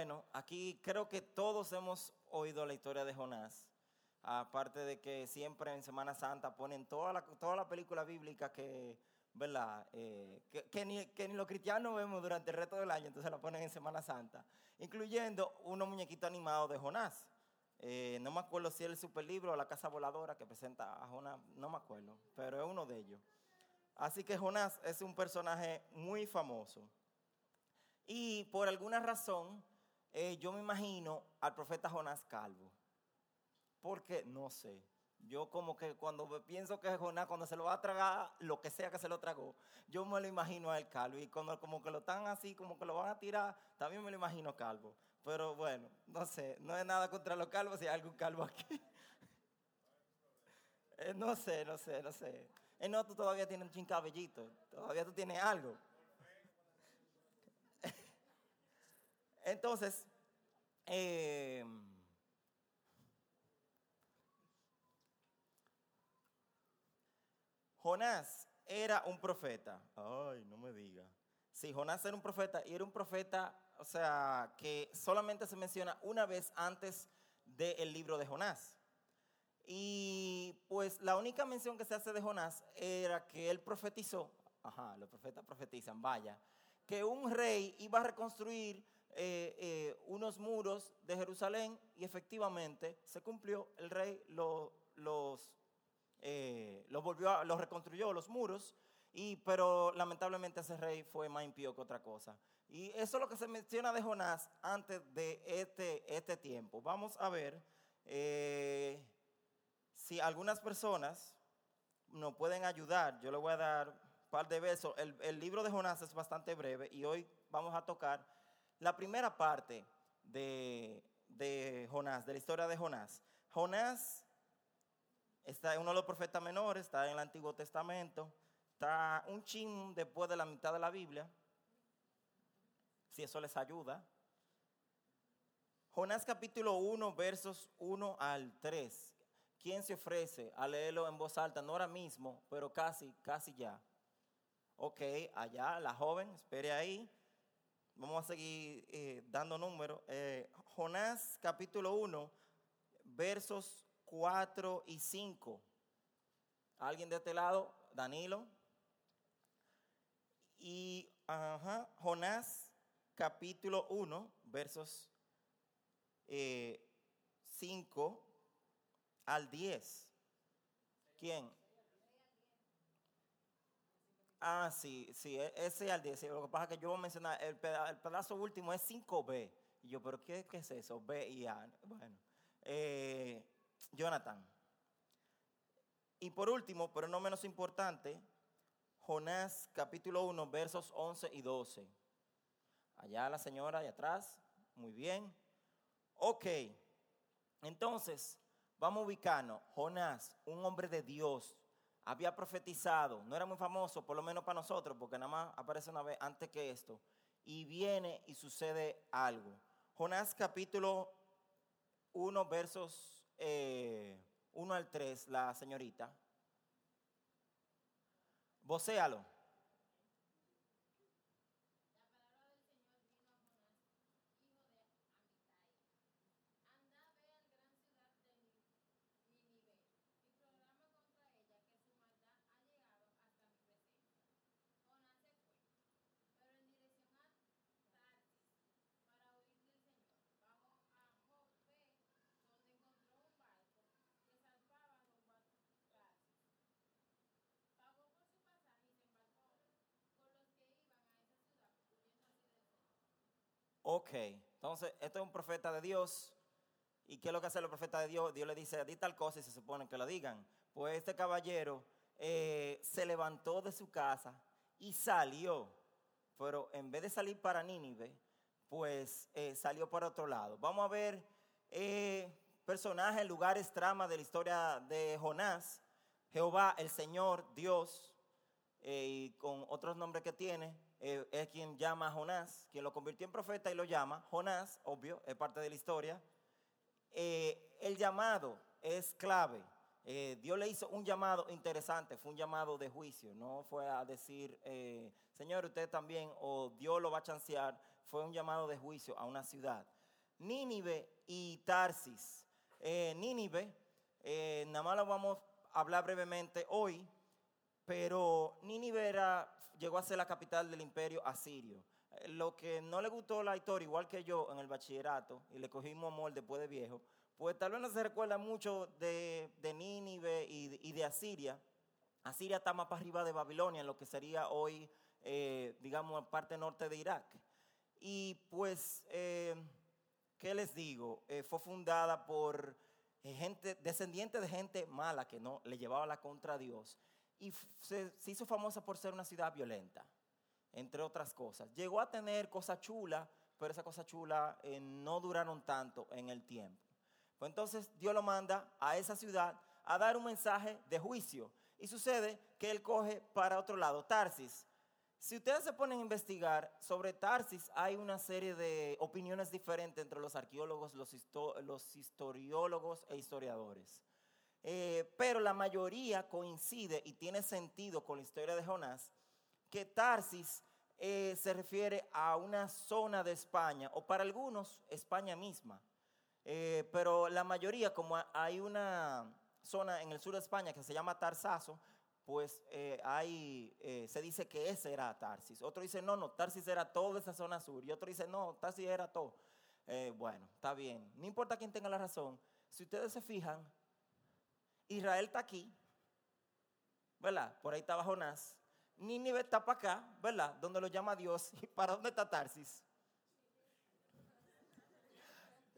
Bueno, aquí creo que todos hemos oído la historia de Jonás. Aparte de que siempre en Semana Santa ponen toda la, toda la película bíblica que, ¿verdad? Eh, que, ni, que, ni, los cristianos vemos durante el resto del año, entonces la ponen en Semana Santa. Incluyendo unos muñequitos animados de Jonás. Eh, no me acuerdo si es el superlibro o la casa voladora que presenta a Jonás, no me acuerdo, pero es uno de ellos. Así que Jonás es un personaje muy famoso. Y por alguna razón, eh, yo me imagino al profeta Jonás Calvo. Porque no sé. Yo como que cuando pienso que Jonás, cuando se lo va a tragar, lo que sea que se lo tragó, yo me lo imagino a él calvo. Y cuando como que lo están así, como que lo van a tirar, también me lo imagino calvo. Pero bueno, no sé, no es nada contra los calvos si hay algún calvo aquí. Eh, no sé, no sé, no sé. Eh, no, tú todavía tienes un chincabellito, todavía tú tienes algo. Entonces, eh, Jonás era un profeta. Ay, no me diga. Sí, Jonás era un profeta y era un profeta, o sea, que solamente se menciona una vez antes del libro de Jonás. Y pues la única mención que se hace de Jonás era que él profetizó, ajá, los profetas profetizan, vaya, que un rey iba a reconstruir eh, eh, unos muros de Jerusalén y efectivamente se cumplió, el rey los, eh, los, volvió, los reconstruyó, los muros, y, pero lamentablemente ese rey fue más impío que otra cosa. Y eso es lo que se menciona de Jonás antes de este, este tiempo. Vamos a ver si algunas personas nos pueden ayudar. Yo le voy a dar un par de besos. El, el libro de Jonás es bastante breve y hoy vamos a tocar la primera parte de, Jonás, de la historia de Jonás. Jonás está uno de los profetas menores, está en el Antiguo Testamento, está un chin después de la mitad de la Biblia, si eso les ayuda. Jonás capítulo 1, versos 1 al 3. ¿Quién se ofrece a leerlo en voz alta? No ahora mismo, pero casi, casi ya. Ok, allá, la joven, espere ahí. Vamos a seguir eh, dando números. Eh, Jonás capítulo 1, versos 4 y 5. ¿Alguien de este lado? Danilo. Y Jonás capítulo 1, versos 5 eh, al 10. ¿Quién? Ah, sí, sí, e, ese al 10. Lo que pasa es que yo voy a mencionar, el pedazo, último es 5B. Y yo, ¿pero qué, qué, es eso? B y A. Bueno, eh, Jonathan. Y por último, pero no menos importante, Jonás capítulo 1, versos 11 y 12. Allá la señora, allá atrás. Muy bien. Ok. Entonces, vamos a ubicarnos. Jonás, un hombre de Dios, había profetizado, no era muy famoso, por lo menos para nosotros, porque nada más aparece una vez antes que esto, y viene y sucede algo. Jonás capítulo 1, versos 1 eh, al 3, la señorita. Vocéalo. Ok, entonces esto es un profeta de Dios. ¿Y qué es lo que hace el profeta de Dios? Dios le dice, di tal cosa y se supone que lo digan. Pues este caballero eh, se levantó de su casa y salió. Pero en vez de salir para Nínive, pues eh, salió para otro lado. Vamos a ver eh, personajes, lugares, tramas de la historia de Jonás. Jehová, el Señor, Dios, y con otros nombres que tiene, eh, es quien llama a Jonás, quien lo convirtió en profeta y lo llama. Jonás, obvio, es parte de la historia. Eh, el llamado es clave. Eh, Dios le hizo un llamado interesante, fue un llamado de juicio, no fue a decir, Señor, usted también, o Dios lo va a chancear, fue un llamado de juicio a una ciudad. Nínive y Tarsis. Eh, Nínive, eh, nada más lo vamos a hablar brevemente hoy, pero Nínive llegó a ser la capital del imperio asirio. Eh, lo que no le gustó la historia, igual que yo en el bachillerato, y le cogimos amor después de viejo, pues tal vez no se recuerda mucho de, Nínive y, de Asiria. Asiria está más para arriba de Babilonia, en lo que sería hoy, eh, digamos, parte norte de Irak. Y pues, eh, ¿qué les digo? fue fundada por gente, descendiente de gente mala que no le llevaba la contra a Dios y se, hizo famosa por ser una ciudad violenta, entre otras cosas. Llegó a tener cosas chulas, pero esas cosas chulas eh, no duraron tanto en el tiempo. Pues entonces Dios lo manda a esa ciudad a dar un mensaje de juicio. Y sucede que él coge para otro lado, Tarsis. Si ustedes se ponen a investigar sobre Tarsis, hay una serie de opiniones diferentes entre los arqueólogos, los, los historiólogos e historiadores. Eh, pero la mayoría coincide y tiene sentido con la historia de Jonás, que Tarsis eh, se refiere a una zona de España, o para algunos España misma. Eh, pero la mayoría, como hay una zona en el sur de España que se llama Tarsaso, pues hay, se dice que ese era Tarsis. Otro dice, no, no, Tarsis era toda esa zona sur. Y otro dice, no, Tarsis era todo. bueno, está bien. No importa quién tenga la razón. Si ustedes se fijan, Israel está aquí, ¿verdad? Por ahí estaba Jonás. Nínive está para acá, ¿verdad? Donde lo llama Dios. ¿Y para dónde está Tarsis?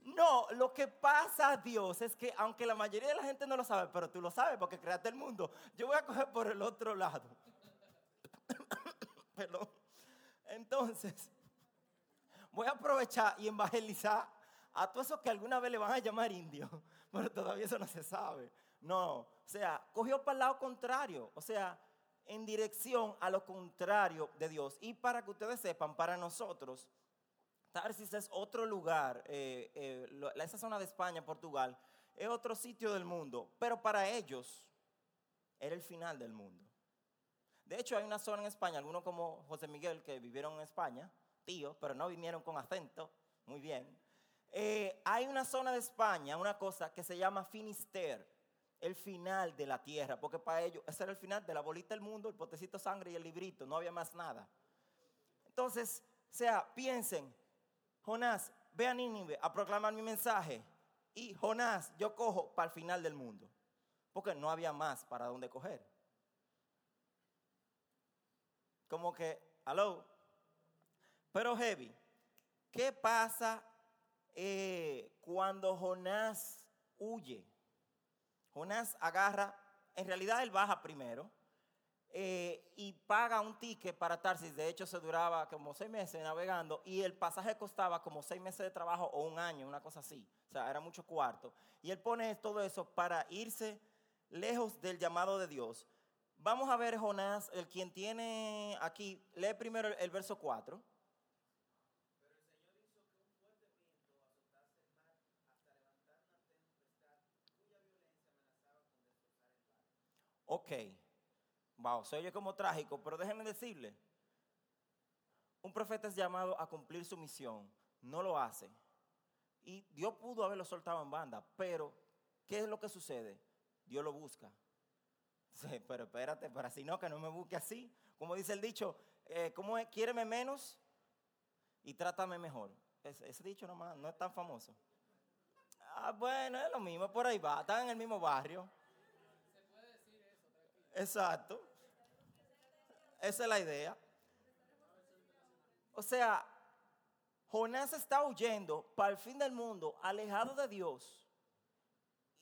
No, lo que pasa, Dios, es que aunque la mayoría de la gente no lo sabe, pero tú lo sabes porque creaste el mundo, yo voy a coger por el otro lado. Perdón. Entonces, voy a aprovechar y evangelizar a todos esos que alguna vez le van a llamar indios, pero todavía eso no se sabe. No, o sea, cogió para el lado contrario, o sea, en dirección a lo contrario de Dios. Y para que ustedes sepan, para nosotros, Tarsis es otro lugar, eh, eh, esa zona de España, Portugal, es otro sitio del mundo, pero para ellos era el final del mundo. De hecho, hay una zona en España, algunos como José Miguel, que vivieron en España, tío, pero no vinieron con acento, muy bien. Eh, hay una zona de España, una cosa que se llama Finisterre el final de la tierra, porque para ellos ese era el final de la bolita del mundo, el potecito de sangre y el librito, no había más nada. Entonces, sea, piensen, Jonás, ve a Nínive a proclamar mi mensaje y Jonás, yo cojo para el final del mundo, porque no había más para dónde coger. Como que, aló, pero heavy, ¿qué pasa eh, cuando Jonás huye? Jonás agarra, en realidad él baja primero eh, y paga un ticket para Tarsis. De hecho, se duraba como seis meses navegando y el pasaje costaba como seis meses de trabajo o un año, una cosa así. O sea, era mucho cuarto. Y él pone todo eso para irse lejos del llamado de Dios. Vamos a ver Jonás, el quien tiene aquí, lee primero el, verso 4. Ok, wow, se oye como trágico, pero déjenme decirle, un profeta es llamado a cumplir su misión, no lo hace. Y Dios pudo haberlo soltado en banda, pero ¿qué es lo que sucede? Dios lo busca. pero espérate, para si no, que no me busque así. Como dice el dicho, eh, ¿cómo es? Quiéreme menos y trátame mejor. Ese, dicho nomás no es tan famoso. Ah, bueno, es lo mismo, por ahí va, están en el mismo barrio. Exacto. Esa es la idea. O sea, Jonás está huyendo para el fin del mundo, alejado de Dios.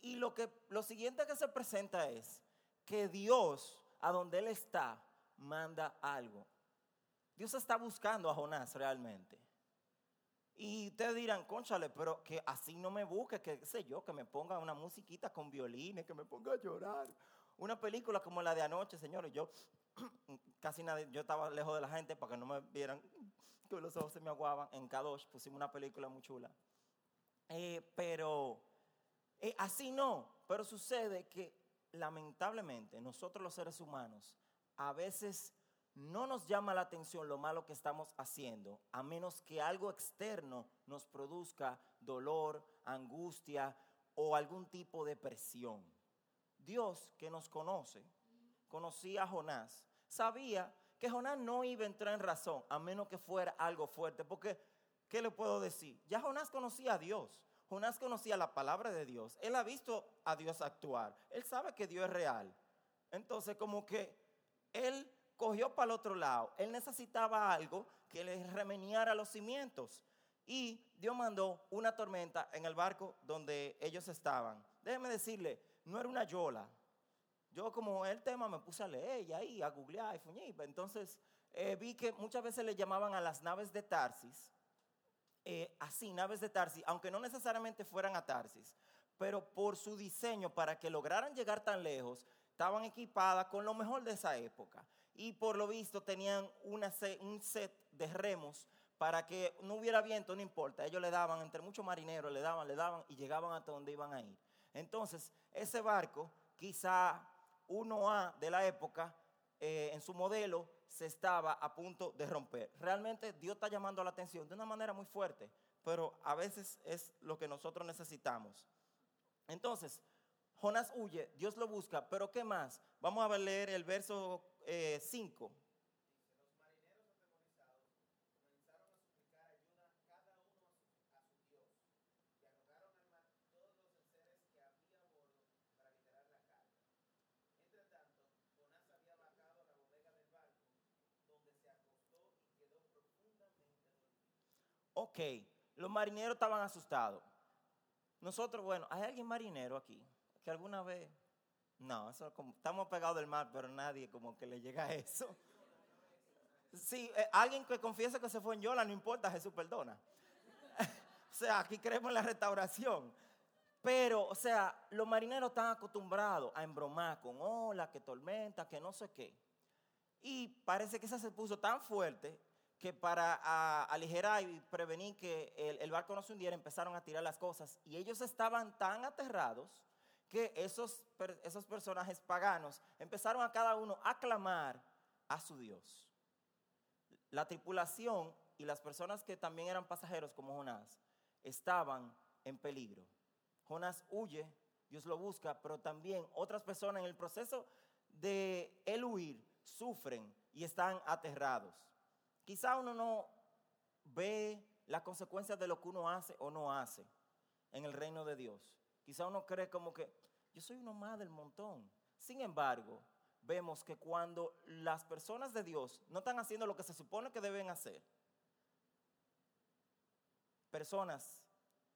Y lo, que, lo siguiente que se presenta es que Dios, a donde Él está, manda algo. Dios está buscando a Jonás realmente. Y ustedes dirán, conchale, pero que así no me busque, que sé yo, que me ponga una musiquita con violines, que me ponga a llorar. Una película como la de anoche, señores, yo casi nadie, yo estaba lejos de la gente para que no me vieran que los ojos se me aguaban. En Kadosh pusimos una película muy chula. Eh, pero eh, así no, pero sucede que lamentablemente nosotros los seres humanos a veces no nos llama la atención lo malo que estamos haciendo, a menos que algo externo nos produzca dolor, angustia o algún tipo de presión. Dios que nos conoce, conocía a Jonás, sabía que Jonás no iba a entrar en razón, a menos que fuera algo fuerte, porque, ¿qué le puedo decir? Ya Jonás conocía a Dios. Jonás conocía la palabra de Dios. Él ha visto a Dios actuar. Él sabe que Dios es real. Entonces, como que él cogió para el otro lado. Él necesitaba algo que le remeniara los cimientos. Y Dios mandó una tormenta en el barco donde ellos estaban. Déjeme decirle, no era una yola. Yo como el tema me puse a leer y ahí, a googlear y fuñir. Entonces eh, vi que muchas veces le llamaban a las naves de Tarsis eh, así, naves de Tarsis, aunque no necesariamente fueran a Tarsis, pero por su diseño, para que lograran llegar tan lejos, estaban equipadas con lo mejor de esa época. Y por lo visto tenían un set de remos para que no hubiera viento, no importa. Ellos le daban, entre muchos marineros, le daban, le daban y llegaban hasta donde iban a ir. Entonces, ese barco, quizá 1A de la época, eh, en su modelo, se estaba a punto de romper. Realmente Dios está llamando la atención de una manera muy fuerte, pero a veces es lo que nosotros necesitamos. Entonces, Jonás huye, Dios lo busca, pero ¿qué más? Vamos a leer el verso 5. Eh, Ok, los marineros estaban asustados. Nosotros, bueno, ¿hay alguien marinero aquí? Que alguna vez... No, estamos pegados del mar, pero nadie como que le llega a eso. Sí, eh, alguien que confiese que se fue en Yola, no importa, Jesús perdona. o sea, aquí creemos en la restauración. Pero, o sea, los marineros están acostumbrados a embromar con olas, que tormenta, que no sé qué. Y parece que esa se puso tan fuerte que para aligerar y prevenir que el, barco no se hundiera, empezaron a tirar las cosas. Y ellos estaban tan aterrados que esos, esos personajes paganos empezaron a cada uno a clamar a su Dios. La tripulación y las personas que también eran pasajeros como Jonás estaban en peligro. Jonás huye, Dios lo busca, pero también otras personas en el proceso de él huir sufren y están aterrados. Quizá uno no ve las consecuencias de lo que uno hace o no hace en el reino de Dios. Quizá uno cree como que yo soy uno más del montón. Sin embargo, vemos que cuando las personas de Dios no están haciendo lo que se supone que deben hacer, personas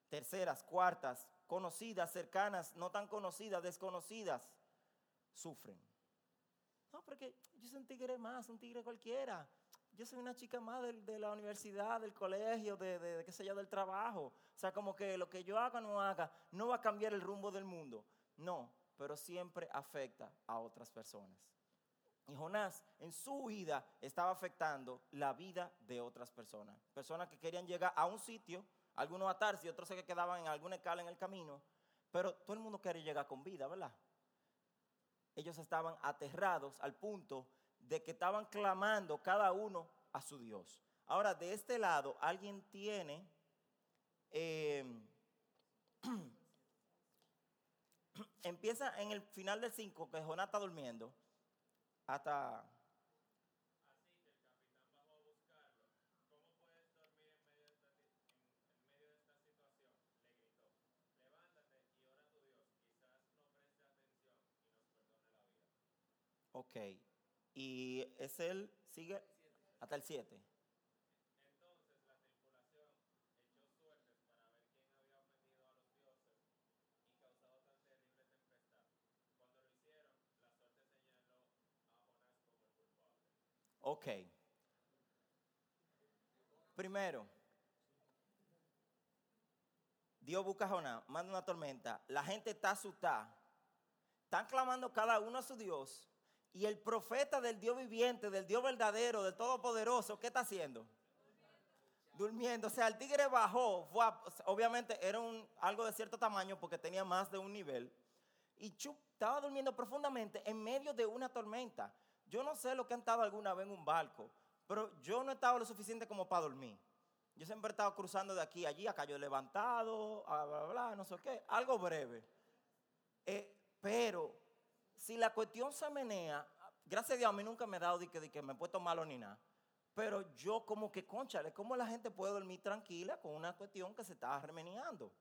terceras, cuartas, conocidas, cercanas, no tan conocidas, desconocidas, sufren. No, porque yo soy un tigre más, un tigre cualquiera yo soy una chica más de, la universidad, del colegio, de, qué sé yo, del trabajo. O sea, como que lo que yo haga o no haga no va a cambiar el rumbo del mundo. No, pero siempre afecta a otras personas. Y Jonás en su vida estaba afectando la vida de otras personas. Personas que querían llegar a un sitio, algunos atarse y otros se quedaban en alguna escala en el camino. Pero todo el mundo quería llegar con vida, ¿verdad? Ellos estaban aterrados al punto de que estaban clamando cada uno a su Dios. Ahora, de este lado, alguien tiene... Em, empieza en el final del 5, que Jonás está durmiendo, hasta Ok. Y es él, sigue hasta el 7. Entonces la tripulación echó suertes para ver quién había ofendido a los dioses y causado tan terrible tempestad. Cuando lo hicieron, la suerte señaló a Jonás como el culpable. Ok. Primero, Dios busca a Jonás, manda una tormenta, la gente está asustada, están clamando cada uno a su Dios y el profeta del Dios viviente, del Dios verdadero, del Todopoderoso, ¿qué está haciendo? Durmiendo. O sea, el tigre bajó. obviamente era algo de cierto tamaño porque tenía más de un nivel. Y Chup estaba durmiendo profundamente en medio de una tormenta. yo no sé lo que han estado alguna vez en un barco, pero yo no he estado lo suficiente como para dormir. Yo siempre he estado cruzando de aquí a allí, acá yo levantado, bla, bla, bla, no sé qué, algo breve. Eh, pero si la cuestión se menea, gracias a Dios a mí nunca me ha dado de que, me he puesto malo ni nada. Pero yo como que, conchale, ¿cómo la gente puede dormir tranquila con una cuestión que se estaba remeneando?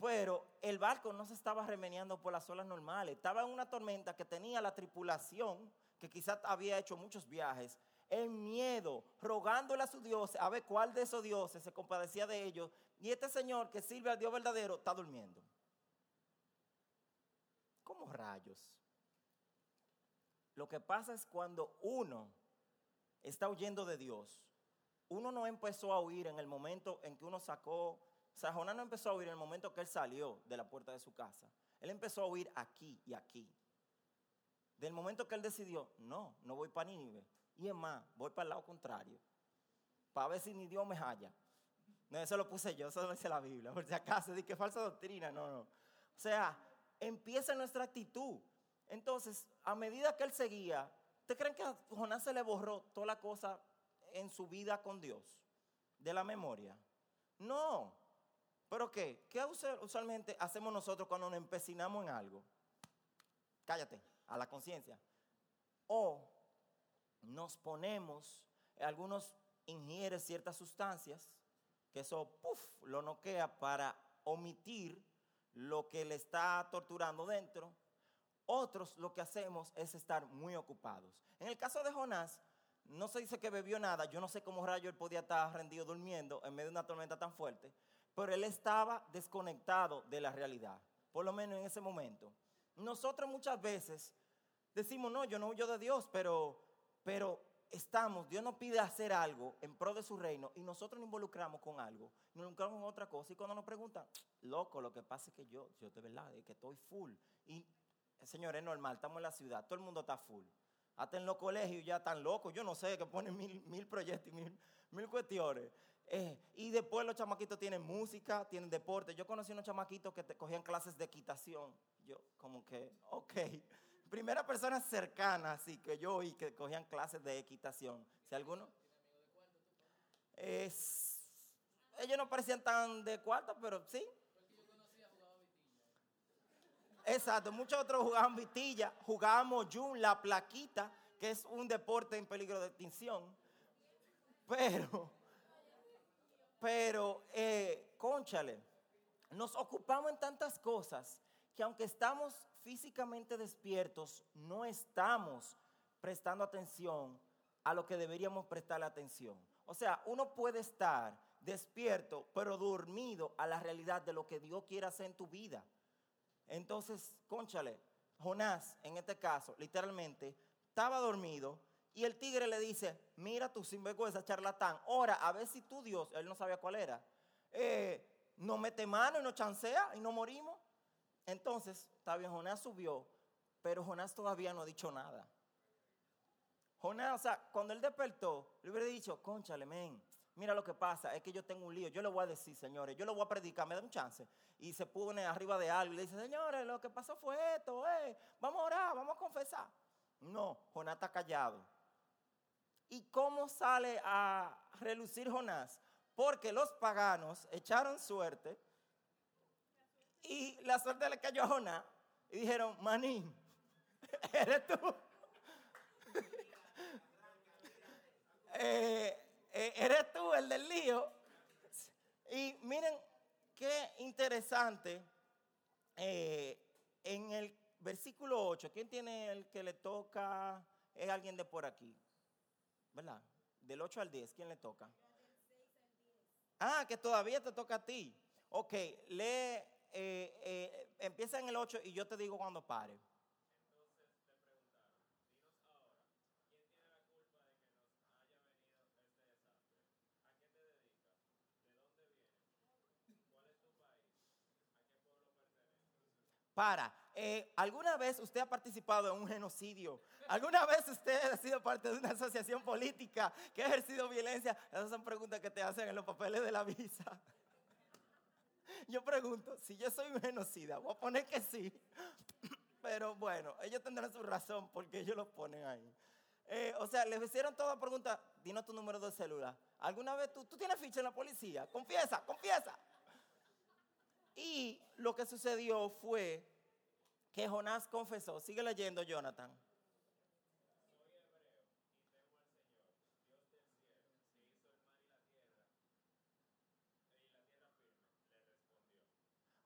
Pero el barco no se estaba remeneando por las olas normales. Estaba en una tormenta que tenía la tripulación, que quizás había hecho muchos viajes, en miedo, rogándole a su Dios a ver cuál de esos dioses se compadecía de ellos. Y este señor que sirve al Dios verdadero está durmiendo. ¿Cómo rayos? Lo que pasa es cuando uno está huyendo de Dios, uno no empezó a huir en el momento en que uno sacó, o sea, Jonás no empezó a huir en el momento que él salió de la puerta de su casa. Él empezó a huir aquí y aquí. Del momento que él decidió, no, no voy para Nínive. Y es más, voy para el lado contrario. Para ver si ni Dios me halla. No, eso lo puse yo, eso lo dice la Biblia. Por si acaso, di que falsa doctrina, no, no. O sea, empieza nuestra actitud. Entonces, a medida que él seguía, ¿ustedes creen que a Jonás se le borró toda la cosa en su vida con Dios? De la memoria. No. ¿Pero qué? ¿Qué usualmente hacemos nosotros cuando nos empecinamos en algo? Cállate, a la conciencia. O nos ponemos, algunos ingieren ciertas sustancias, que eso, puff, lo noquea para omitir lo que le está torturando dentro. Otros lo que hacemos es estar muy ocupados. En el caso de Jonás, no se dice que bebió nada. Yo no sé cómo rayo él podía estar rendido durmiendo en medio de una tormenta tan fuerte. Pero él estaba desconectado de la realidad. Por lo menos en ese momento. Nosotros muchas veces decimos, no, yo no huyo de Dios, pero, pero estamos, Dios nos pide hacer algo en pro de su reino y nosotros nos involucramos con algo, nos involucramos en otra cosa y cuando nos preguntan, loco, lo que pasa es que yo, yo de verdad, es que estoy full. Y, señor, es normal, estamos en la ciudad, todo el mundo está full. Hasta en los colegios ya están locos, yo no sé, que ponen mil, mil proyectos y mil, mil cuestiones. Eh, y después los chamaquitos tienen música, tienen deporte. Yo conocí unos chamaquitos que te cogían clases de equitación. Yo como que, ok primera persona cercana, así que yo oí que cogían clases de equitación. Si alguno. Es, ellos no parecían tan de cuarto, pero sí. Exacto, muchos otros jugaban vitilla, jugábamos yun, la plaquita, que es un deporte en peligro de extinción. Pero, pero, eh, conchale, nos ocupamos en tantas cosas que aunque estamos físicamente despiertos, no estamos prestando atención a lo que deberíamos prestarle atención. O sea, uno puede estar despierto, pero dormido a la realidad de lo que Dios quiere hacer en tu vida. Entonces, conchale, Jonás, en este caso, literalmente, estaba dormido y el tigre le dice, mira tú sinvergüenza, charlatán, ora, a ver si tú Dios, él no sabía cuál era, eh, no mete mano y no chancea y no morimos. Entonces, está bien, Jonás subió, pero Jonás todavía no ha dicho nada. Jonás, o sea, cuando él despertó, le hubiera dicho, conchale, men, mira lo que pasa, es que yo tengo un lío, yo le voy a decir, señores, yo le voy a predicar, me da un chance. Y se pone arriba de algo y le dice, señores, lo que pasó fue esto, eh, vamos a orar, vamos a confesar. No, Jonás está callado. ¿Y cómo sale a relucir Jonás? Porque los paganos echaron suerte y la suerte le cayó a Jonás. Y dijeron, manín, eres tú. Eh, eres tú el del lío. Y miren qué interesante. Eh, en el versículo 8, ¿quién tiene el que le toca? Es alguien de por aquí. ¿Verdad? Del 8 al 10, ¿quién le toca? Ah, que todavía te toca a ti. Ok, lee eh, eh, empieza en el 8 y yo te digo cuando pare. Para, eh, ¿alguna vez usted ha participado en un genocidio? ¿Alguna vez usted ha sido parte de una asociación política que ha ejercido violencia? Esas son preguntas que te hacen en los papeles de la visa. Yo pregunto, si yo soy un genocida, voy a poner que sí. Pero bueno, ellos tendrán su razón porque ellos lo ponen ahí. Eh, o sea, les hicieron todas preguntas. Dinos tu número de celular. ¿Alguna vez tú, tú tienes ficha en la policía? Confiesa, confiesa. Y lo que sucedió fue que Jonás confesó. Sigue leyendo, Jonathan.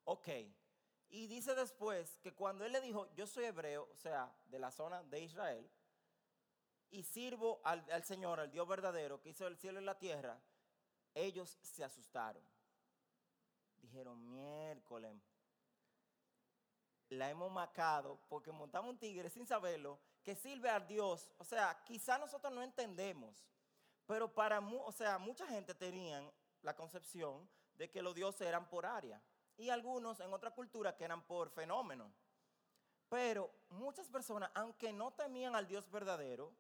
Ok. Y dice después que cuando él le dijo, yo soy hebreo, o sea, de la zona de Israel, y sirvo al, al, Señor, al Dios verdadero, que hizo el cielo y la tierra, ellos se asustaron. Dijeron, miércoles, la hemos macado porque montamos un tigre sin saberlo, que sirve al Dios. O sea, quizá nosotros no entendemos, pero para o sea, mucha gente tenían la concepción de que los dioses eran por área y algunos en otra cultura que eran por fenómeno. Pero muchas personas, aunque no temían al Dios verdadero,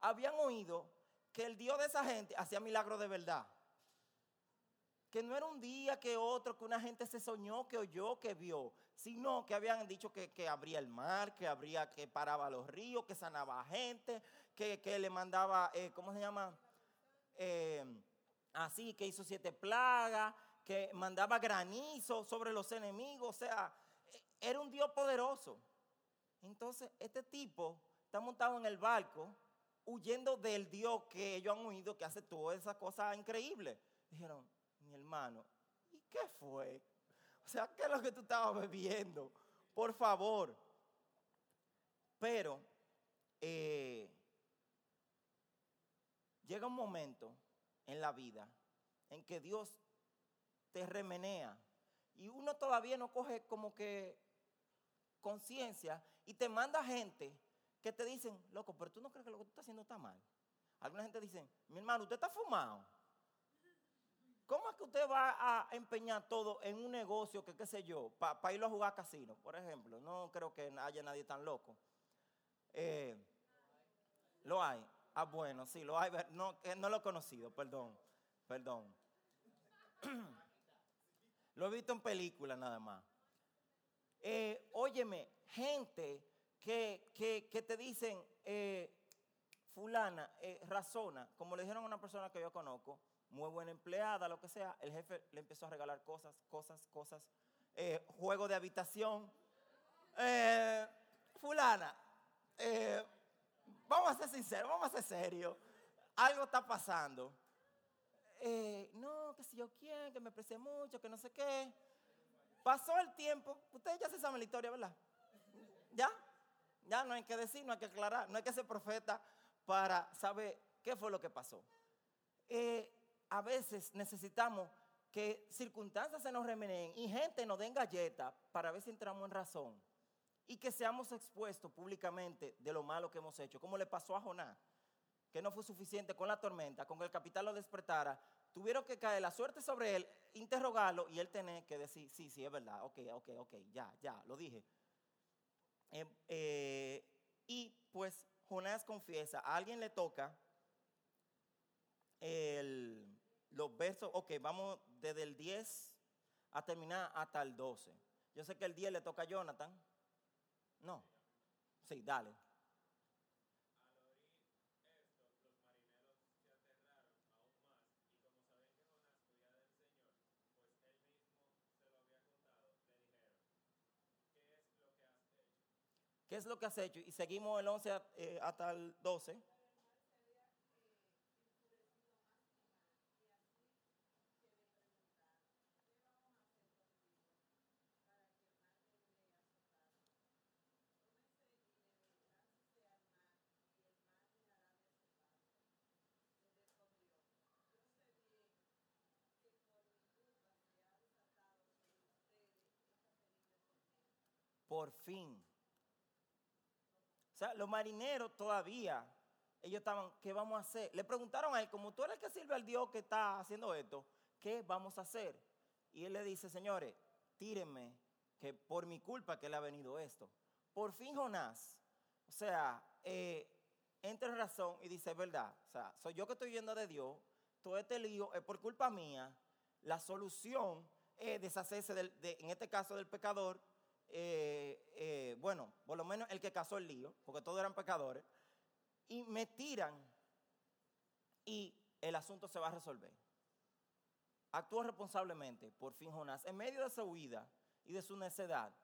habían oído que el Dios de esa gente hacía milagros de verdad. Que no era un día que otro, que una gente se soñó, que oyó, que vio, sino que habían dicho que, que abría el mar, que abría, que paraba los ríos, que sanaba gente, que, que le mandaba, eh, ¿cómo se llama? Eh, así, que hizo siete plagas, que mandaba granizo sobre los enemigos, o sea, era un Dios poderoso. Entonces, este tipo está montado en el barco, huyendo del Dios que ellos han oído que hace todas esas cosas increíbles. Dijeron, mi hermano, ¿y qué fue? O sea, ¿qué es lo que tú estabas bebiendo? Por favor. Pero eh, llega un momento en la vida en que Dios te remenea. Y uno todavía no coge como que conciencia y te manda gente que te dicen, loco, pero tú no crees que lo que tú estás haciendo está mal. Alguna gente dice, mi hermano, usted está fumado. ¿Cómo es que usted va a empeñar todo en un negocio que, qué sé yo, para irlo a jugar a casino, por ejemplo? No creo que haya nadie tan loco. Eh, lo hay. Ah, bueno, sí, lo hay. No, no lo he conocido, perdón, perdón. Lo he visto en películas nada más. Eh, óyeme, gente que, te dicen, eh, fulana, eh, razona, como le dijeron a una persona que yo conozco, muy buena empleada, lo que sea, el jefe le empezó a regalar cosas, cosas, cosas, juego de habitación. fulana, vamos a ser sinceros, vamos a ser serios, algo está pasando. Eh, no, que si yo quién, que me aprecie mucho, que no sé qué. Pasó el tiempo, ustedes ya se saben la historia, ¿verdad? ¿Ya? Ya no hay que decir, no hay que aclarar, no hay que ser profeta para saber qué fue lo que pasó. Eh, a veces necesitamos que circunstancias se nos remenen y gente nos den galletas para ver si entramos en razón y que seamos expuestos públicamente de lo malo que hemos hecho, como le pasó a Jonás que no fue suficiente con la tormenta, con que el capitán lo despertara, tuvieron que caer la suerte sobre él, interrogarlo y él tener que decir, sí, sí, es verdad, ok, ok, ok, ya, ya, lo dije. Eh, eh, y pues Jonás confiesa, a alguien le toca los versos, ok, vamos desde el 10 a terminar hasta el 12. Yo sé que el 10 le toca a Jonathan. No. Sí, dale. ¿Qué es lo que has hecho? Y seguimos el 11 eh, hasta el 12. Por fin. O sea, los marineros todavía, ellos estaban, ¿qué vamos a hacer? Le preguntaron a él, como tú eres el que sirve al Dios que está haciendo esto, ¿qué vamos a hacer? Y él le dice, señores, tírenme, que por mi culpa que le ha venido esto. Por fin Jonás, o sea, eh, entra en razón y dice, es verdad, o sea, soy yo que estoy yendo de Dios, todo este lío es por culpa mía, la solución es deshacerse, de, en este caso del pecador, eh, eh, bueno, por lo menos el que casó el lío, porque todos eran pecadores, y me tiran y el asunto se va a resolver. Actuó responsablemente, por fin Jonás, en medio de su huida y de su necedad,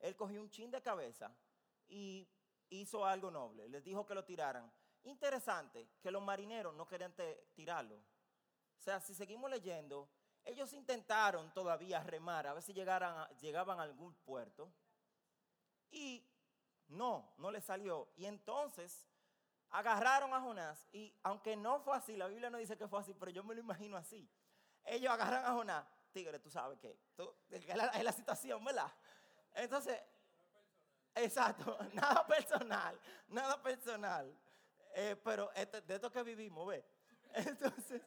él cogió un chin de cabeza y hizo algo noble. Les dijo que lo tiraran. Interesante que los marineros no querían tirarlo. O sea, si seguimos leyendo, ellos intentaron todavía remar, a ver si llegaran llegaban a algún puerto. Y no, no le salió. Y entonces agarraron a Jonás. Y aunque no fue así, la Biblia no dice que fue así, pero yo me lo imagino así. Ellos agarran a Jonás. Tigre, tú sabes que es la, la situación, ¿verdad? Entonces, exacto, nada personal, nada personal. Eh, pero este, de esto que vivimos, ¿ve? Entonces,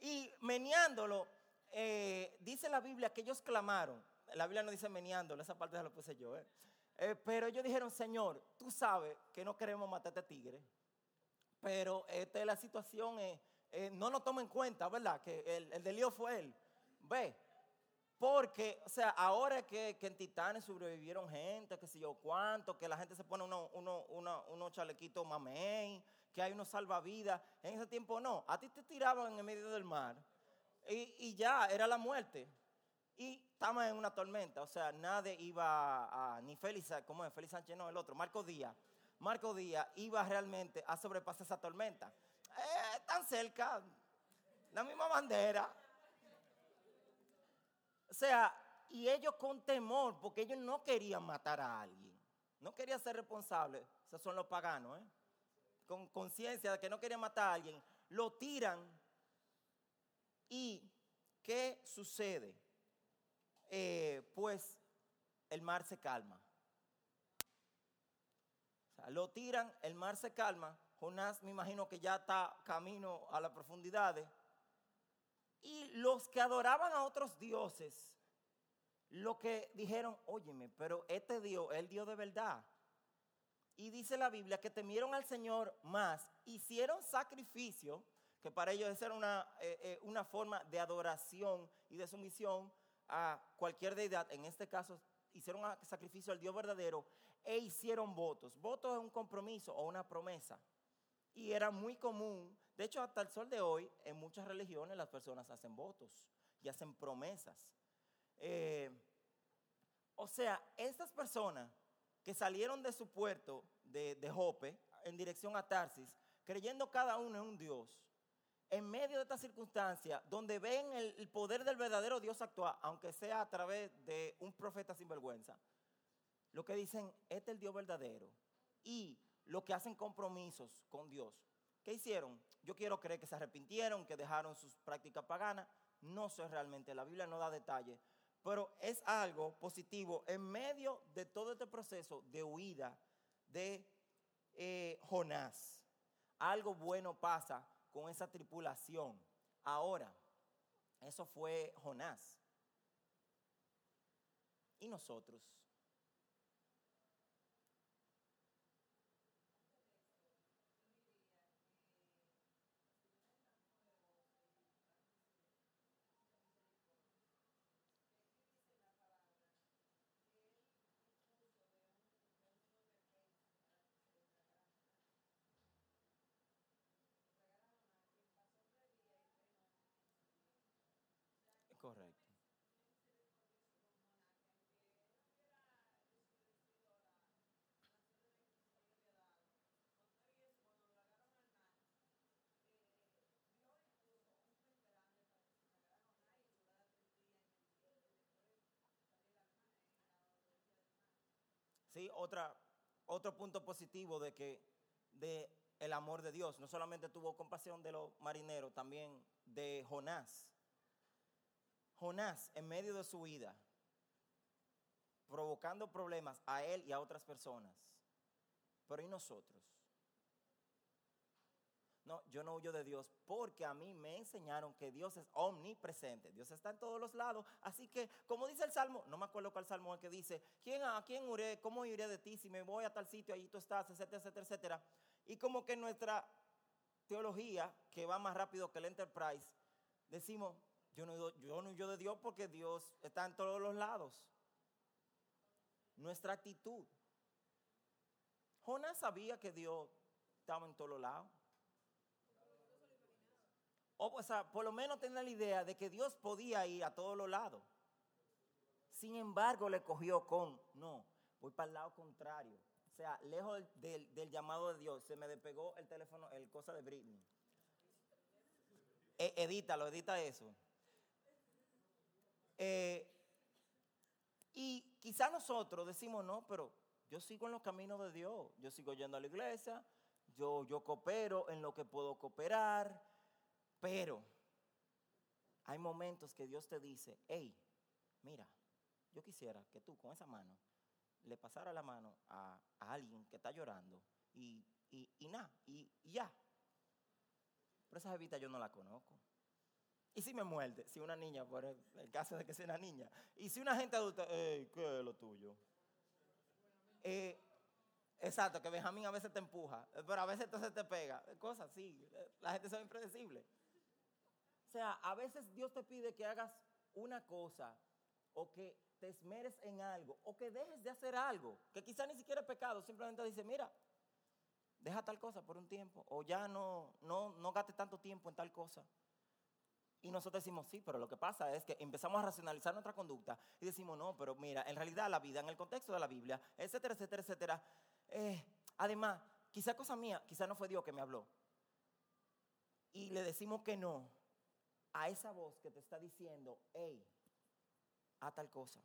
y meneándolo, eh, dice la Biblia que ellos clamaron. La Biblia no dice meneándolo, esa parte se lo puse yo. ¿eh? Eh, pero ellos dijeron, Señor, tú sabes que no queremos matar a este tigre. Pero esta es la situación, no nos toma en cuenta, ¿verdad? Que el, el lío fue él. Ve, porque, o sea, ahora que, que en Titanes sobrevivieron gente, que sé yo cuánto, que la gente se pone unos uno, uno, uno chalequitos mamey, que hay unos salvavidas. En ese tiempo no. A ti te tiraban en el medio del mar y, y ya, era la muerte. Y estamos en una tormenta, o sea, nadie iba a, ni Félix, ¿cómo es? Félix Sánchez, no, el otro, Marco Díaz. Marco Díaz iba realmente a sobrepasar esa tormenta. Eh, tan cerca, la misma bandera. O sea, y ellos con temor, porque ellos no querían matar a alguien, no querían ser responsables, esos son los paganos, ¿eh? Con conciencia de que no quería matar a alguien, lo tiran. ¿Y qué sucede? Eh, pues el mar se calma. lo tiran, el mar se calma. Jonás me imagino que ya está camino a las profundidades. Y los que adoraban a otros dioses, lo que dijeron, óyeme, pero este Dios, el Dios de verdad. Y dice la Biblia que temieron al Señor más, hicieron sacrificio, que para ellos era una, eh, eh, una forma de adoración y de sumisión a cualquier deidad. En este caso, hicieron sacrificio al Dios verdadero e hicieron votos. Votos es un compromiso o una promesa. Y era muy común, de hecho hasta el sol de hoy, en muchas religiones las personas hacen votos y hacen promesas. Eh, o sea, estas personas que salieron de su puerto de, Jope en dirección a Tarsis, creyendo cada uno en un Dios, en medio de esta circunstancia, donde ven el, poder del verdadero Dios actuar, aunque sea a través de un profeta sin vergüenza, lo que dicen, este es el Dios verdadero. Y lo que hacen compromisos con Dios. ¿Qué hicieron? Yo quiero creer que se arrepintieron, que dejaron sus prácticas paganas. No sé realmente, la Biblia no da detalles, pero es algo positivo en medio de todo este proceso de huida de eh, Jonás. Algo bueno pasa con esa tripulación. Ahora, eso fue Jonás. ¿Y nosotros? Correcto. Sí, otra, otro punto positivo de que de el amor de Dios, no solamente tuvo compasión de los marineros, también de Jonás. Jonás, en medio de su vida, provocando problemas a él y a otras personas. Pero ¿y nosotros? No, yo no huyo de Dios porque a mí me enseñaron que Dios es omnipresente. Dios está en todos los lados. Así que, como dice el Salmo, no me acuerdo cuál Salmo es que dice, ¿quién, ¿a quién iré? ¿Cómo iré de ti si me voy a tal sitio? Allí tú estás, etcétera, etcétera, etcétera. Y como que nuestra teología, que va más rápido que el Enterprise, decimos, yo no, yo no de Dios porque Dios está en todos los lados. Nuestra actitud. Jonás sabía que Dios estaba en todos lados. O, sea, por lo menos tener la idea de que Dios podía ir a todos los lados. Sin embargo, le cogió con, no, voy para el lado contrario. O sea, lejos del llamado de Dios, se me despegó el teléfono, el cosa de Britney. E- edítalo, edita eso. Eh, y quizá nosotros decimos, no, pero yo sigo en los caminos de Dios, yo sigo yendo a la iglesia, yo, yo coopero en lo que puedo cooperar, pero hay momentos que Dios te dice, hey, mira, yo quisiera que tú con esa mano le pasara la mano a, alguien que está llorando y, y, nada, y, y ya. Pero esa jevita yo no la conozco. Y si me muerde, si una niña, por el, caso de que sea una niña. Y si una gente adulta, "Ey, ¿qué es lo tuyo? Eh, exacto, que Benjamín a veces te empuja, eh, pero a veces entonces te pega. Cosas así. eh, La gente es impredecible. O sea, a veces Dios te pide que hagas una cosa o que te esmeres en algo o que dejes de hacer algo, que quizá ni siquiera es pecado, simplemente dice, mira, deja tal cosa por un tiempo o ya no, no, no gastes tanto tiempo en tal cosa. Y nosotros decimos, sí, pero lo que pasa es que empezamos a racionalizar nuestra conducta y decimos, no, pero mira, en realidad la vida, en el contexto de la Biblia, etcétera, etcétera, etcétera. eh, además, quizá cosa mía, quizá no fue Dios que me habló. Y le decimos que no a esa voz que te está diciendo, hey, a tal cosa.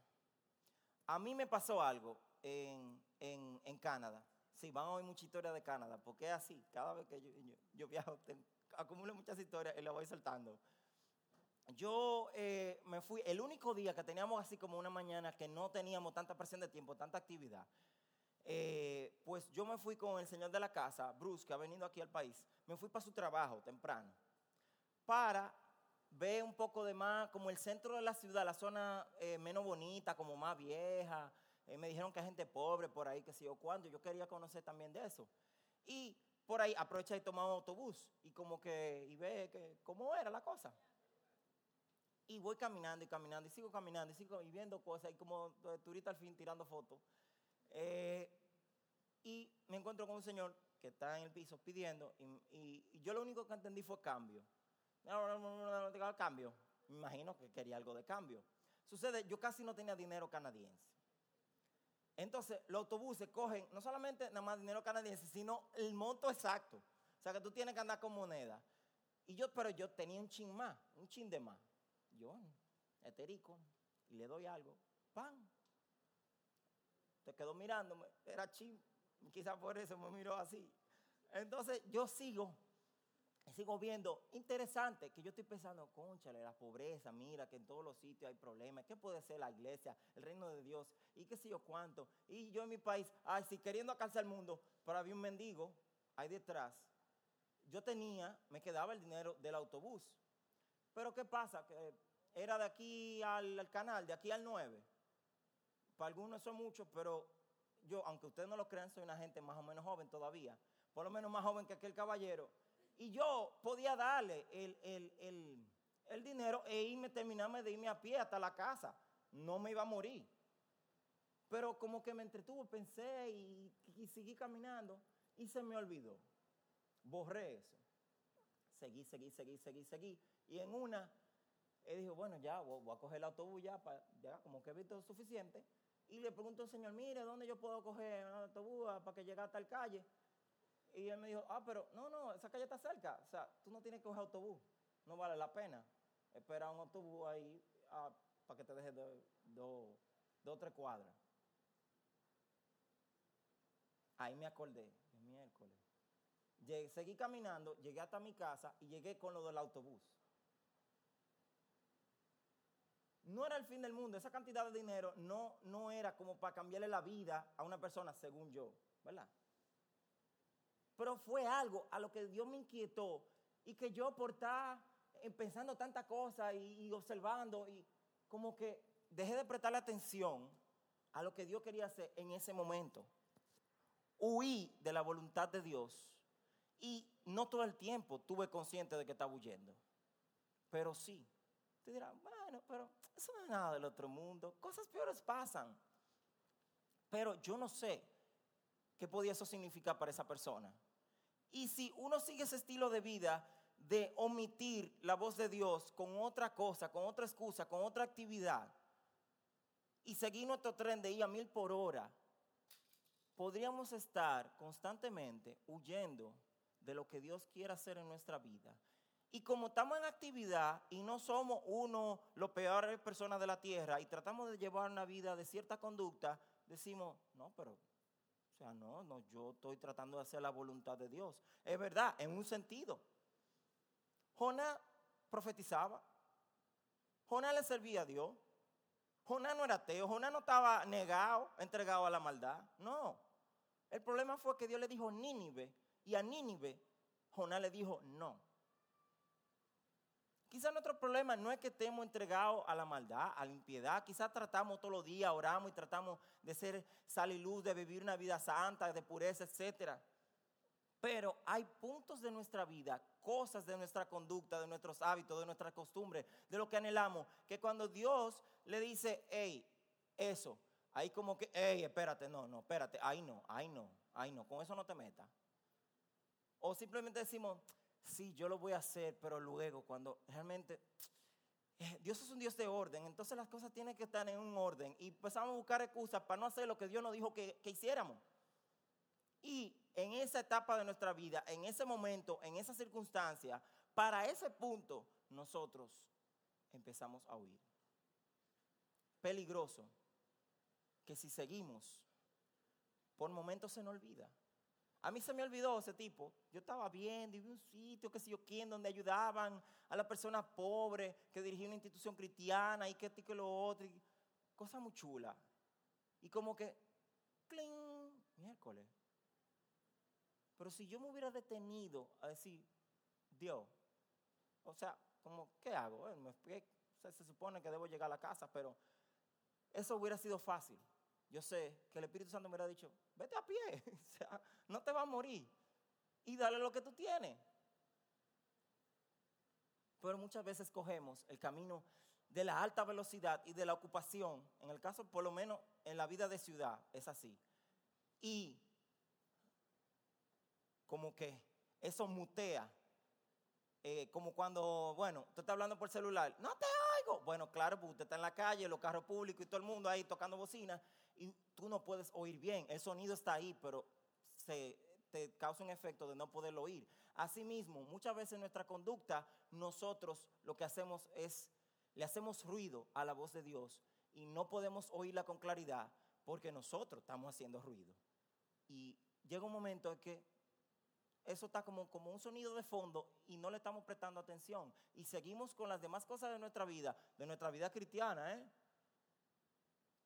A mí me pasó algo en, en, en Canadá. Sí, van a oír mucha historia de Canadá, porque es así. Cada vez que yo, viajo, acumulo muchas historias y las voy soltando. Yo eh, me fui, el único día que teníamos así como una mañana que no teníamos tanta presión de tiempo, tanta actividad, eh, pues yo me fui con el señor de la casa, Bruce, que ha venido aquí al país, me fui para su trabajo temprano, para ver un poco de más, como el centro de la ciudad, la zona eh, menos bonita, como más vieja. Me dijeron que hay gente pobre por ahí, que sé yo cuándo. Yo quería conocer también de eso. Y por ahí aprovecha y toma un autobús y como que, y ve que, cómo era la cosa. Y voy caminando y caminando y sigo caminando y sigo y viendo cosas y como turista al fin tirando fotos. Eh, y me encuentro con un señor que está en el piso pidiendo y, y- y yo lo único que entendí fue cambio. Cambio. Me imagino que quería algo de cambio. Sucede, yo casi no tenía dinero canadiense. Entonces, los autobuses cogen no solamente nada más dinero canadiense, sino el monto exacto. O sea, que tú tienes que andar con moneda. Y yo, pero yo tenía un chin más, un chin de más. Yo, eterico, y le doy algo, ¡pam! Te quedó mirándome, era chin, quizás por eso me miró así. Entonces, yo sigo, sigo viendo, interesante, que yo estoy pensando, conchale, la pobreza, mira que en todos los sitios hay problemas, ¿qué puede ser la iglesia, el reino de Dios, y qué sé yo cuánto? Y yo en mi país, ay, si queriendo alcanzar el mundo, pero había un mendigo ahí detrás. Yo tenía, me quedaba el dinero del autobús. Pero ¿qué pasa? Que era de aquí al, al canal, de aquí al 9. Para algunos son muchos, pero yo, aunque ustedes no lo crean, soy una gente más o menos joven todavía. Por lo menos más joven que aquel caballero. Y yo podía darle el, el- el- el dinero e irme, terminarme de irme a pie hasta la casa. No me iba a morir. Pero como que me entretuvo, pensé y, y seguí caminando y se me olvidó. Borré eso. Seguí, seguí, seguí, seguí, seguí. Y en una, él dijo, bueno, ya voy, a coger el autobús ya, pa- ya como que he visto suficiente. Y le pregunto al señor, mire, ¿dónde yo puedo coger un autobús para que llegue a tal calle? Y él me dijo, ah, pero no, no, esa calle está cerca. O sea, tú no tienes que coger autobús. No vale la pena. Espera un autobús ahí ah, para que te deje dos o tres cuadras. Ahí me acordé, de miércoles. Seguí caminando, llegué hasta mi casa y llegué con lo del autobús. No era el fin del mundo, esa cantidad de dinero no, no era como para cambiarle la vida a una persona, según yo, ¿verdad? Pero fue algo a lo que Dios me inquietó y que yo por estar pensando tantas cosas y, y observando y como que dejé de prestarle atención a lo que Dios quería hacer en ese momento. Huí de la voluntad de Dios y no todo el tiempo tuve consciente de que estaba huyendo, pero sí. Te dirán, bueno, pero eso no es nada del otro mundo, cosas peores pasan. Pero yo no sé qué podía eso significar para esa persona. Y si uno sigue ese estilo de vida de omitir la voz de Dios con otra cosa, con otra excusa, con otra actividad, y seguir nuestro tren de ir a mil por hora, podríamos estar constantemente huyendo de lo que Dios quiere hacer en nuestra vida. Y como estamos en actividad y no somos uno los peores personas de la tierra y tratamos de llevar una vida de cierta conducta, decimos, no, pero, o sea, no, no, yo estoy tratando de hacer la voluntad de Dios. Es verdad, en un sentido. Jonás profetizaba. Jonás le servía a Dios. Jonás no era ateo. Jonás no estaba negado, entregado a la maldad. No. El problema fue que Dios le dijo Nínive y a Nínive Jonás le dijo no. Quizás nuestro problema no es que estemos entregados a la maldad, a la impiedad. Quizás tratamos todos los días, oramos y tratamos de ser sal y luz, de vivir una vida santa, de pureza, etc. Pero hay puntos de nuestra vida, cosas de nuestra conducta, de nuestros hábitos, de nuestras costumbres, de lo que anhelamos, que cuando Dios le dice, hey, eso, ahí como que, hey, espérate, no, no, espérate, ahí no, ahí no, ahí no, con eso no te metas. O simplemente decimos, sí, yo lo voy a hacer, pero luego cuando realmente eh, Dios es un Dios de orden, entonces las cosas tienen que estar en un orden y empezamos a buscar excusas para no hacer lo que Dios nos dijo que, que hiciéramos. Y en esa etapa de nuestra vida, en ese momento, en esa circunstancia, para ese punto, nosotros empezamos a huir. Peligroso que si seguimos, por momentos se nos olvida. A mí se me olvidó ese tipo. Yo estaba viendo y vi un sitio, que sé yo quién, donde ayudaban a las personas pobres, que dirigía una institución cristiana y que esto y que lo otro. cosa muy chula. Y como que, ¡cling! Miércoles. Pero si yo me hubiera detenido a decir, Dios, o sea, como, ¿qué hago? se supone que debo llegar a la casa, pero eso hubiera sido fácil yo sé que el Espíritu Santo me hubiera dicho, vete a pie, no te vas a morir y dale lo que tú tienes. Pero muchas veces cogemos el camino de la alta velocidad y de la ocupación, en el caso por lo menos en la vida de ciudad es así. Y como que eso mutea, eh, como cuando, bueno, tú estás hablando por celular, no te oigo. Bueno, claro, porque usted está en la calle, los carros públicos y todo el mundo ahí tocando bocina y tú no puedes oír bien. El sonido está ahí, pero se, te causa un efecto de no poderlo oír. Asimismo, muchas veces en nuestra conducta, nosotros lo que hacemos es, le hacemos ruido a la voz de Dios y no podemos oírla con claridad porque nosotros estamos haciendo ruido. Y llega un momento en que eso está como, como un sonido de fondo y no le estamos prestando atención. Y seguimos con las demás cosas de nuestra vida, de nuestra vida cristiana, ¿eh?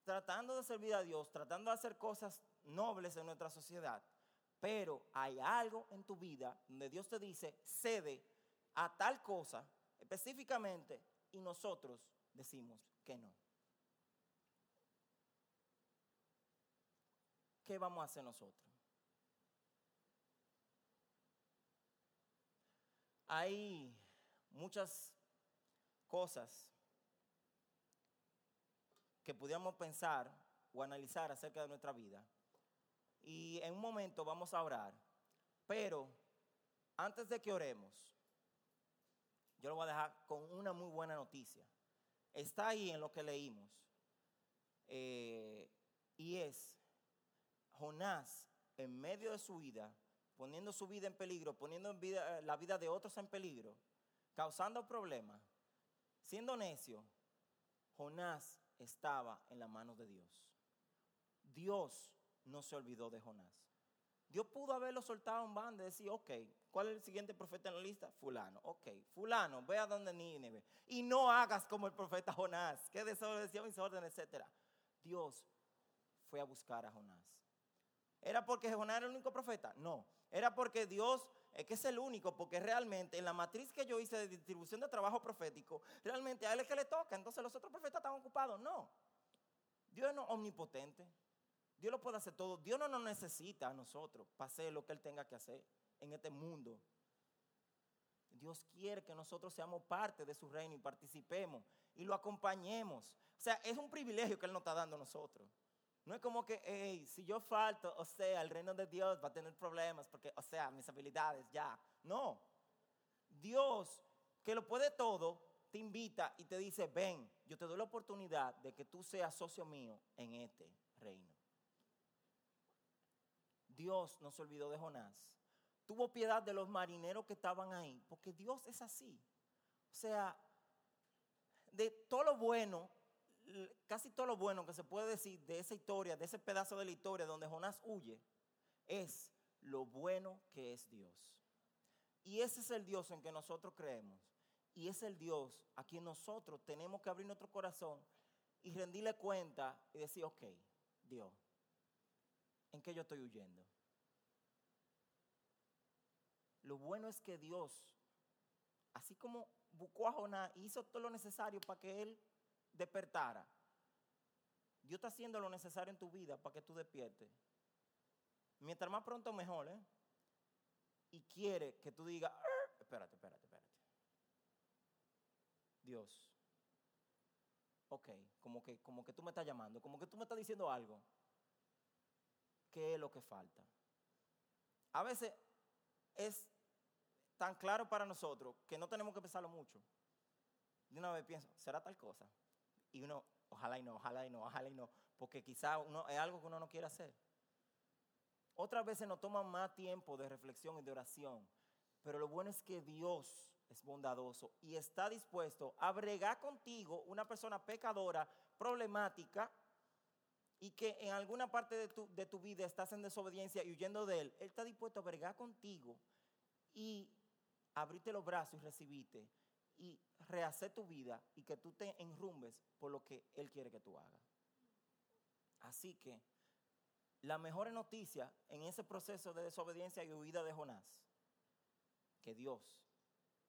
Tratando de servir a Dios, tratando de hacer cosas nobles en nuestra sociedad, pero hay algo en tu vida donde Dios te dice, cede a tal cosa específicamente y nosotros decimos que no. ¿Qué vamos a hacer nosotros? Hay muchas cosas que pudiéramos pensar o analizar acerca de nuestra vida. Y en un momento vamos a orar. Pero antes de que oremos, yo lo voy a dejar con una muy buena noticia. Está ahí en lo que leímos. Eh, y es Jonás en medio de su vida, poniendo su vida en peligro, poniendo en vida, la vida de otros en peligro, causando problemas, siendo necio, Jonás estaba en la mano de Dios. Dios no se olvidó de Jonás. Dios pudo haberlo soltado en banda y decir, ok, ¿cuál es el siguiente profeta en la lista? Fulano, ok, fulano, ve a donde Nínive. Y no hagas como el profeta Jonás, que desobedeció mis órdenes, etc. Dios fue a buscar a Jonás. ¿Era porque Jonás era el único profeta? No. Era porque Dios es que es el único, porque realmente en la matriz que yo hice de distribución de trabajo profético, realmente a él es que le toca, entonces los otros profetas están ocupados. No. Dios no es omnipotente. Dios lo puede hacer todo. Dios no nos necesita a nosotros para hacer lo que Él tenga que hacer en este mundo. Dios quiere que nosotros seamos parte de su reino y participemos y lo acompañemos. O sea, es un privilegio que Él nos está dando a nosotros. No es como que, hey, si yo falto, o sea, el reino de Dios va a tener problemas porque, o sea, mis habilidades ya. No. Dios, que lo puede todo, te invita y te dice, ven, yo te doy la oportunidad de que tú seas socio mío en este reino. Dios no se olvidó de Jonás. Tuvo piedad de los marineros que estaban ahí, porque Dios es así. O sea, de todo lo bueno, casi todo lo bueno que se puede decir de esa historia, de ese pedazo de la historia donde Jonás huye, es lo bueno que es Dios. Y ese es el Dios en que nosotros creemos. Y es el Dios a quien nosotros tenemos que abrir nuestro corazón y rendirle cuenta y decir, ok, Dios, ¿en qué yo estoy huyendo? Lo bueno es que Dios, así como buscó a Jonás hizo todo lo necesario para que él despertara, Dios está haciendo lo necesario en tu vida para que tú despiertes. Mientras más pronto mejor, ¿eh? Y quiere que tú digas, espérate, espérate, espérate. Dios, ok, como que, como que tú me estás llamando, como que tú me estás diciendo algo. ¿Qué es lo que falta? A veces es tan claro para nosotros que no tenemos que pensarlo mucho. De una vez pienso, ¿será tal cosa? Y uno, ojalá y no, ojalá y no, ojalá y no, porque quizá uno, es algo que uno no quiere hacer. Otras veces nos toma más tiempo de reflexión y de oración, pero lo bueno es que Dios es bondadoso y está dispuesto a bregar contigo una persona pecadora, problemática, y que en alguna parte de tu, de tu vida estás en desobediencia y huyendo de Él, Él está dispuesto a bregar contigo y abrirte los brazos y recibirte y rehacer tu vida y que tú te enrumbes por lo que Él quiere que tú hagas. Así que la mejor noticia en ese proceso de desobediencia y huida de Jonás, que Dios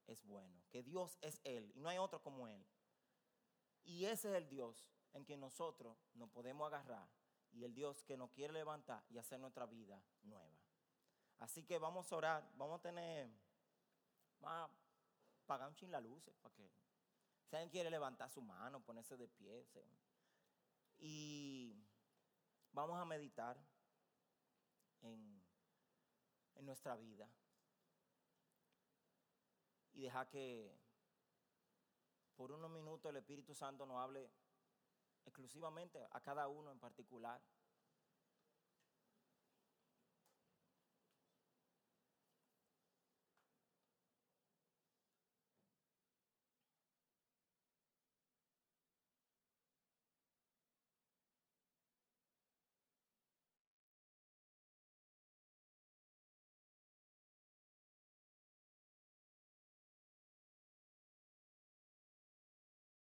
es bueno, que Dios es Él y no hay otro como Él. Y ese es el Dios en que nosotros nos podemos agarrar y el Dios que nos quiere levantar y hacer nuestra vida nueva. Así que vamos a orar, vamos a tener, a apagar un chin la luz para que si alguien quiere levantar su mano, ponerse de pie. Y vamos a meditar en, en nuestra vida y dejar que por unos minutos el Espíritu Santo nos hable exclusivamente a cada uno en particular